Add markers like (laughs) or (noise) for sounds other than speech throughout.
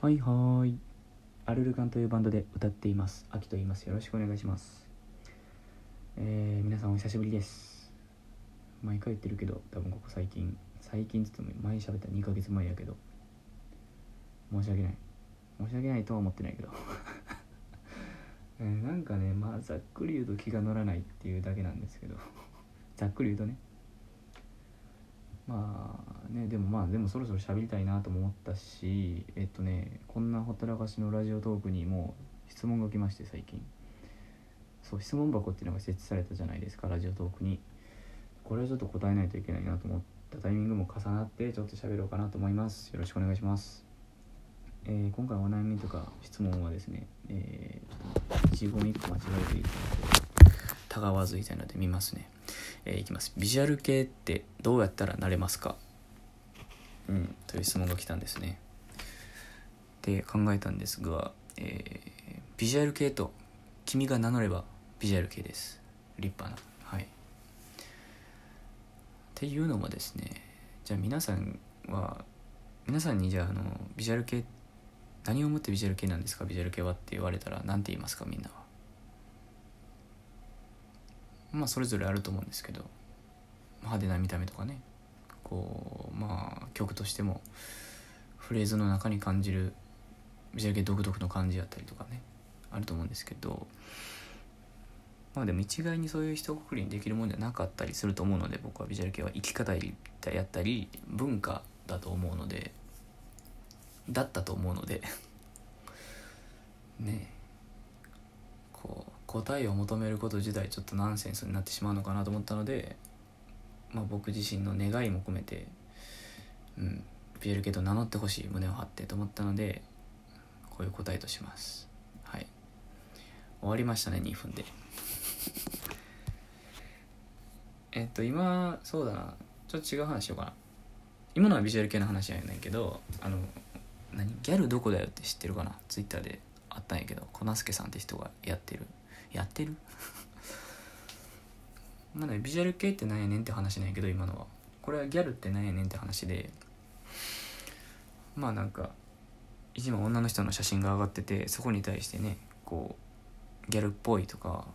はいはーい。アルルカンというバンドで歌っています。アキと言います。よろしくお願いします。えー、皆さんお久しぶりです。毎回言ってるけど多分ここ最近。最近つっても前喋った2ヶ月前やけど。申し訳ない。申し訳ないとは思ってないけど。(laughs) えーなんかねまあざっくり言うと気が乗らないっていうだけなんですけど。ざっくり言うとね。まあねでもまあでもそろそろ喋りたいなとも思ったしえっとねこんなほったらかしのラジオトークにも質問が来まして最近。そう質問箱っていうのが設置されたじゃないですかラジオトークに。これはちょっと答えないといけないなと思った。タイミングも重なってちょっと喋ろうかなと思います。よろしくお願いします。えー今回お悩みとか質問はですねえー、一語一個間違えているので。たがわずいたいので見ますね。えーいきます。ビジュアル系ってどうやったらなれますか？うんという質問が来たんですね。で考えたんですが、えービジュアル系と君が名乗ればビジュアル系です。立派な。はい。っていうのもですねじゃあ皆さんは皆さんにじゃああのビジュアル系何をもってビジュアル系なんですか？ビジュアル系はって言われたら何て言いますか？みんなは。まあそれぞれあると思うんですけど派手な見た目とかね。こうまあ曲としてもフレーズの中に感じるビジュアル系独特の感じやったりとかねあると思うんですけどまあでも一概にそういう一括りにできるもんじゃなかったりすると思うので僕はビジュアル系は生き方やったり文化だと思うのでだったと思うので (laughs) ね。え答えを求めること自体ちょっとナンセンスになってしまうのかなと思ったので、まあ、僕自身の願いも込めて、うん、ビジュアル系と名乗ってほしい胸を張ってと思ったのでこういう答えとします。はい。終わりましたね2分で。(laughs) えっと今そうだな。ちょっと違う話しようかな。今のはビジュアル系の話やねんけどあの何？ギャルどこだよって知ってるかな？ツイッターであったんやけどコナスケさんって人がやってる。やってる？まだビジュアル系ってなんやねんって話なんやけど今のは。これはギャルってなんやねんって話で。まあなんか一番女の人の写真が上がっててそこに対してねこうギャルっぽいとか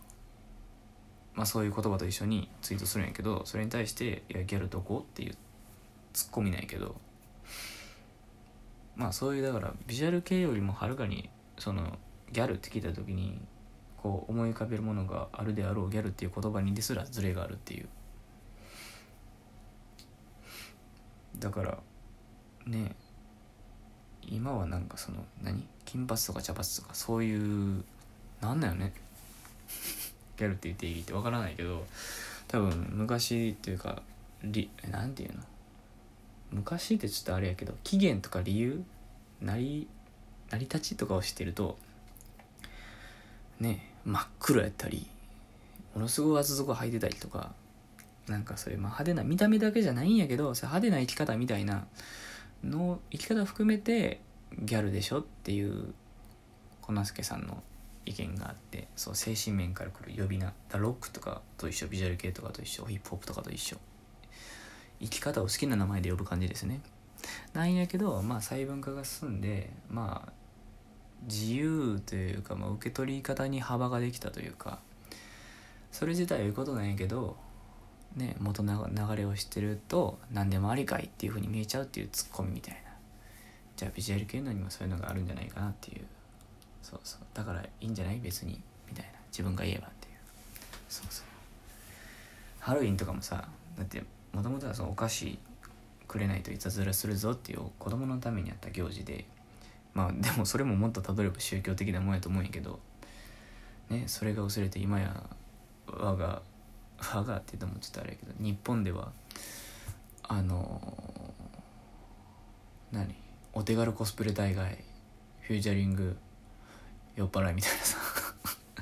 まあそういう言葉と一緒にツイートするんやけどそれに対して「いやギャルどこ?」っていうツッコミなんやけど。まあそういうだからビジュアル系よりもはるかにそのギャルって聞いた時にこう思い浮かべるものがあるであろうギャルっていう言葉にですらズレがあるっていう。だからね今はなんかその何？金髪とか茶髪とかそういうなんだよね？(laughs) ギャルって言っていいってわからないけど多分昔っていうかりなんていうの？昔ってちょっとあれやけど起源とか理由？成り成り立ちとかを知ってるとね真っ黒やったりものすごい厚底履いてたりとかなんかそういう、まあ、派手な見た目だけじゃないんやけどそ派手な生き方みたいなの生き方含めてギャルでしょっていう小那助さんの意見があってそう精神面から来る呼び名。ロックとかと一緒ビジュアル系とかと一緒ヒップホップとかと一緒。生き方を好きな名前で呼ぶ感じですね。なんやけどまあ細分化が進んでまあ自由というか、まあ、受け取り方に幅ができたというかそれ自体はいいことなんやけどね元の流れを知ってると何でもありかいっていう風に見えちゃうっていうツッコミみたいな。じゃあビジュアル系のにもそういうのがあるんじゃないかなっていう。そうそう。だからいいんじゃない別にみたいな。自分が言えばっていう。そうそう。ハロウィンとかもさだってもともとはそのお菓子くれないといたずらするぞっていう子供のためにあった行事でまあでもそれももっとたどれば宗教的なもんやと思うんやけどねそれが薄れて今や我が我がって言うともちょっとあれやけど日本ではあの何？お手軽コスプレ大会フューチャリング酔っ払いみたいなさ。(laughs)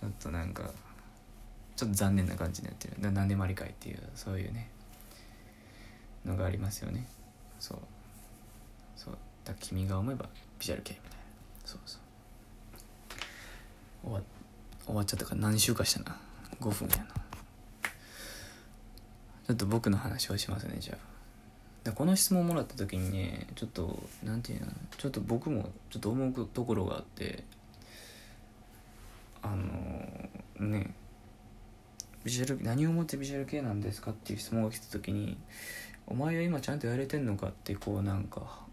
ちょっとなんかちょっと残念な感じになってる。な何でもありかいっていうそういうねのがありますよね。そう。そう。だ君が思えばビジュアル系みたいな。そうそう。終わ終わっちゃったから何週かしたな。5分やな。ちょっと僕の話をしますねじゃあ。でこの質問もらった時にねちょっとなんていうのちょっと僕もちょっと思うところがあってあのねビジュアル何をもってビジュアル系なんですかっていう質問が来た時にお前は今ちゃんとやれてんのかってこうなんか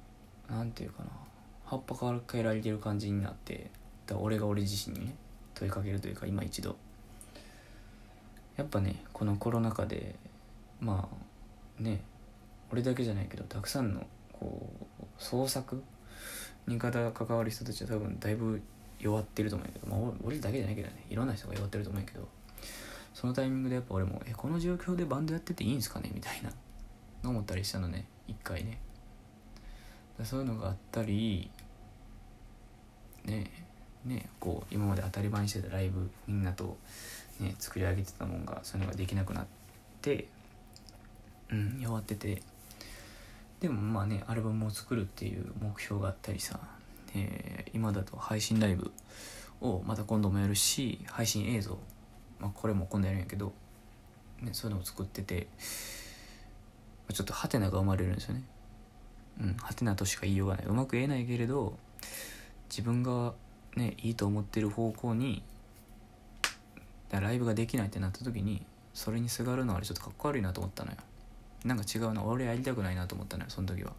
なんていうかな。葉っぱから変えられてる感じになってだ俺が俺自身にね問いかけるというか今一度。やっぱねこのコロナ禍でまあね俺だけじゃないけどたくさんのこう創作に方関わる人たちは多分だいぶ弱ってると思うけど、まあ、俺だけじゃないけどねいろんな人が弱ってると思うけどそのタイミングでやっぱ俺も「えこの状況でバンドやってていいんすかね?」みたいな思ったりしたのね一回ね。そういうのがあったりねねこう今まで当たり前にしてたライブみんなと、ね、作り上げてたもんがそういうのができなくなってうん弱ってて。でもまあねアルバムを作るっていう目標があったりさ、えー、今だと配信ライブをまた今度もやるし配信映像、まあ、これも今度やるんやけど、ね、そういうのを作っててちょっとハテナが生まれるんですよね。うん。ハテナとしか言いようがない。うまく言えないけれど自分がねいいと思ってる方向にライブができないってなった時にそれにすがるのはちょっとかっこ悪いなと思ったのよ。なんか違うな。俺やりたくないなと思ったのよその時は。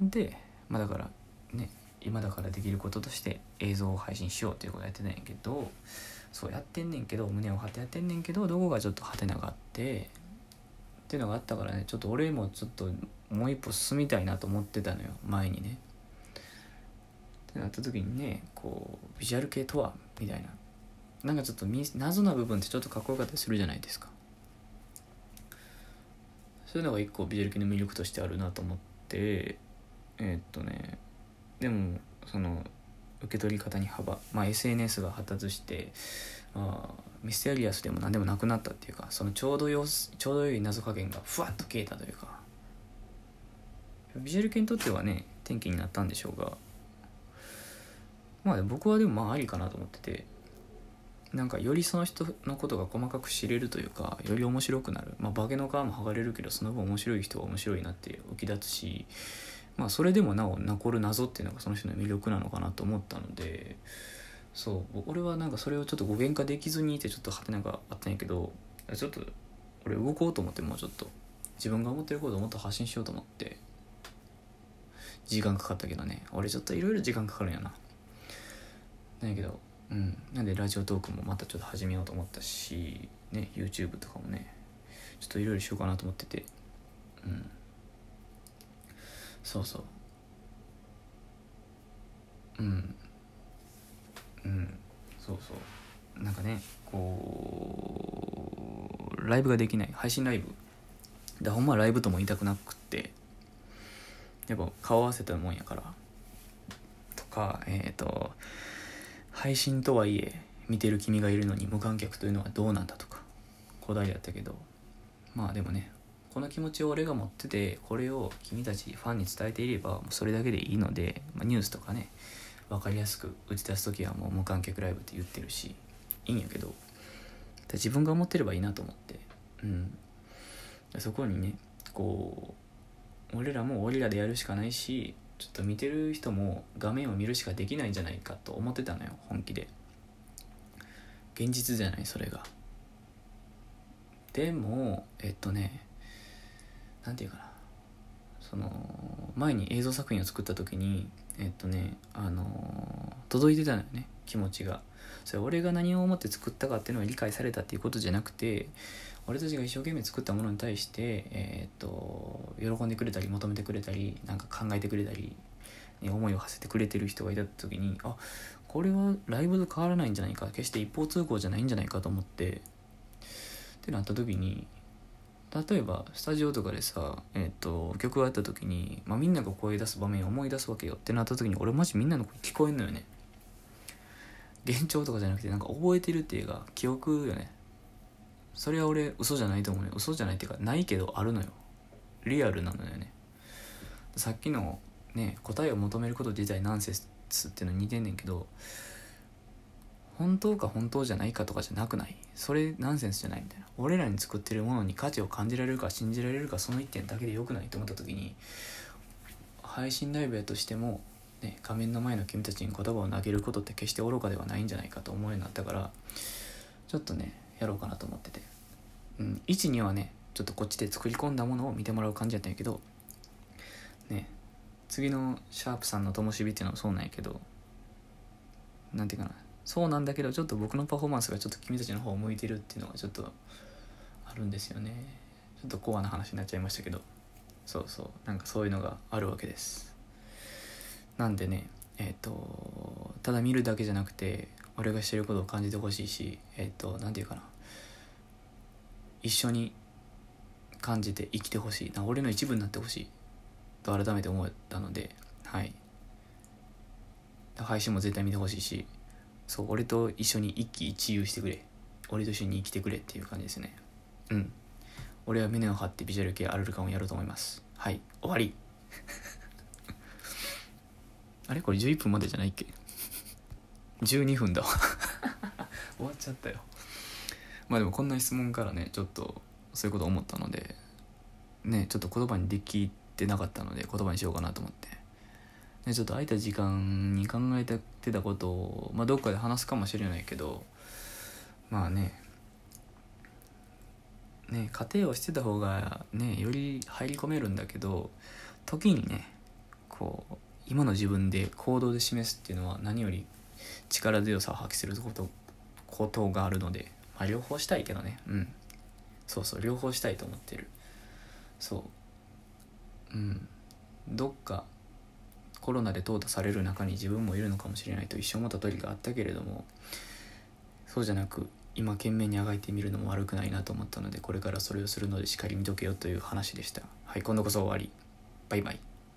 でまあだからね今だからできることとして映像を配信しようっていうことやってないんやけどそうやってんねんけど胸を張ってやってんねんけどどこがちょっとハテナがあってっていうのがあったからねちょっと俺もちょっともう一歩進みたいなと思ってたのよ前にね。ってなった時にねこうビジュアル系とは？みたいな。なんかちょっと謎な部分ってちょっとかっこよかったりするじゃないですか。そういうのが一個ビジュアル系の魅力としてあるなと思ってえー、っとねでもその受け取り方に幅、まあ、SNS が発達してあミステリアスでも何でもなくなったっていうかそのちょうどよちょうど良い謎加減がふわっと消えたというかビジュアル系にとってはね転機になったんでしょうがまあ僕はでもまあありかなと思っててなんかよりその人のことが細かく知れるというかより面白くなる。まあ化けの皮も剥がれるけどその分面白い人は面白いなって浮き立つしまあそれでもなお残る謎っていうのがその人の魅力なのかなと思ったのでそう俺はなんかそれをちょっと語源化できずにいてちょっとハテナがあったんやけどちょっと俺動こうと思ってもうちょっと。自分が思ってることをもっと発信しようと思って時間かかったけどね。俺ちょっといろいろ時間かかるんやな。なんやけどうん。なんでラジオトークもまたちょっと始めようと思ったしね YouTube とかもね。ちょっといろいろしようかなと思ってて。うん。そうそう。うん。うん。そうそう。なんかねこうライブができない。配信ライブ。だほんまライブとも言いたくなくって。やっぱ顔合わせたもんやから。とかえっ、ー、と配信とはいえ見てる君がいるのに無観客というのはどうなんだとか答えやったけど。まあでもねこの気持ちを俺が持っててこれを君たちファンに伝えていればもうそれだけでいいので、まあ、ニュースとかね分かりやすく打ち出す時はもう無観客ライブって言ってるしいいんやけど自分が思ってればいいなと思って。うん。そこにねこう俺らも俺らでやるしかないしちょっと見てる人も画面を見るしかできないんじゃないかと思ってたのよ本気で。現実じゃないそれが。でもえっとね何て言うかな。その前に映像作品を作った時にえっとねあの届いてたのよね。気持ちが。それ俺が何を思って作ったかっていうのを理解されたっていうことじゃなくて俺たちが一生懸命作ったものに対して、えー、っと喜んでくれたり求めてくれたりなんか考えてくれたり、ね、思いを馳せてくれてる人がいた時にあこれはライブと変わらないんじゃないか。決して一方通行じゃないんじゃないかと思って。ってなった時に例えばスタジオとかでさ、えーと、曲があった時に、まあ、みんなが声出す場面を思い出すわけよ。ってなった時に俺マジみんなの声聞こえんのよね。幻聴とかじゃなくてなんか覚えてるっていうか記憶よね。それは俺嘘じゃないと思うよ。嘘じゃないっていうかないけどあるのよ。リアルなのよね。さっきのね答えを求めること自体ナンセンスっていうのに似てんねんけど本当か本当じゃないかとかじゃなくない？それナンセンスじゃないみたいな。俺らに作ってるものに価値を感じられるか信じられるかその一点だけでよくない？と思った時に配信ライブやとしても、ね、画面の前の君たちに言葉を投げることって決して愚かではないんじゃないかと思うようになったからちょっとねやろうかなと思ってて、うん、12はねちょっとこっちで作り込んだものを見てもらう感じやったんやけどね次のシャープさんの灯火っていうのもそうなんやけどなんていうかなそうなんだけどちょっと僕のパフォーマンスがちょっと君たちの方を向いてるっていうのがちょっとあるんですよね。ちょっとコアな話になっちゃいましたけどそうそうなんかそういうのがあるわけです。なんでねえっ、とただ見るだけじゃなくて俺がしてることを感じてほしいしえっ、と何て言うかな。一緒に感じて生きてほしい。な俺の一部になってほしい。と改めて思ったのではい。配信も絶対見てほしいしそう俺と一緒に一喜一憂してくれ。俺と一緒に生きてくれっていう感じですね。うん。俺は胸を張ってビジュアル系アルルカンをやろうと思います。はい。終わり。あれ？これ11分までじゃないっけ？12分だわ。(laughs) 終わっちゃったよ。まあでもこんな質問からねちょっとそういうこと思ったのでねちょっと言葉にできてなかったので言葉にしようかなと思って。ね、ちょっと空いた時間に考えてたことを、まあ、どっかで話すかもしれないけどまあね。ね家庭をしてた方がねより入り込めるんだけど時にねこう今の自分で行動で示すっていうのは何より力強さを発揮することことがあるので、まあ、両方したいけどね。うん。そうそう両方したいと思ってる。そう。うん。どっかコロナで淘汰される中に自分もいるのかもしれないと一生思った時があったけれどもそうじゃなく今懸命にあがいてみるのも悪くないなと思ったのでこれからそれをするのでしっかり見とけよという話でした。はい今度こそ終わり。バイバイ。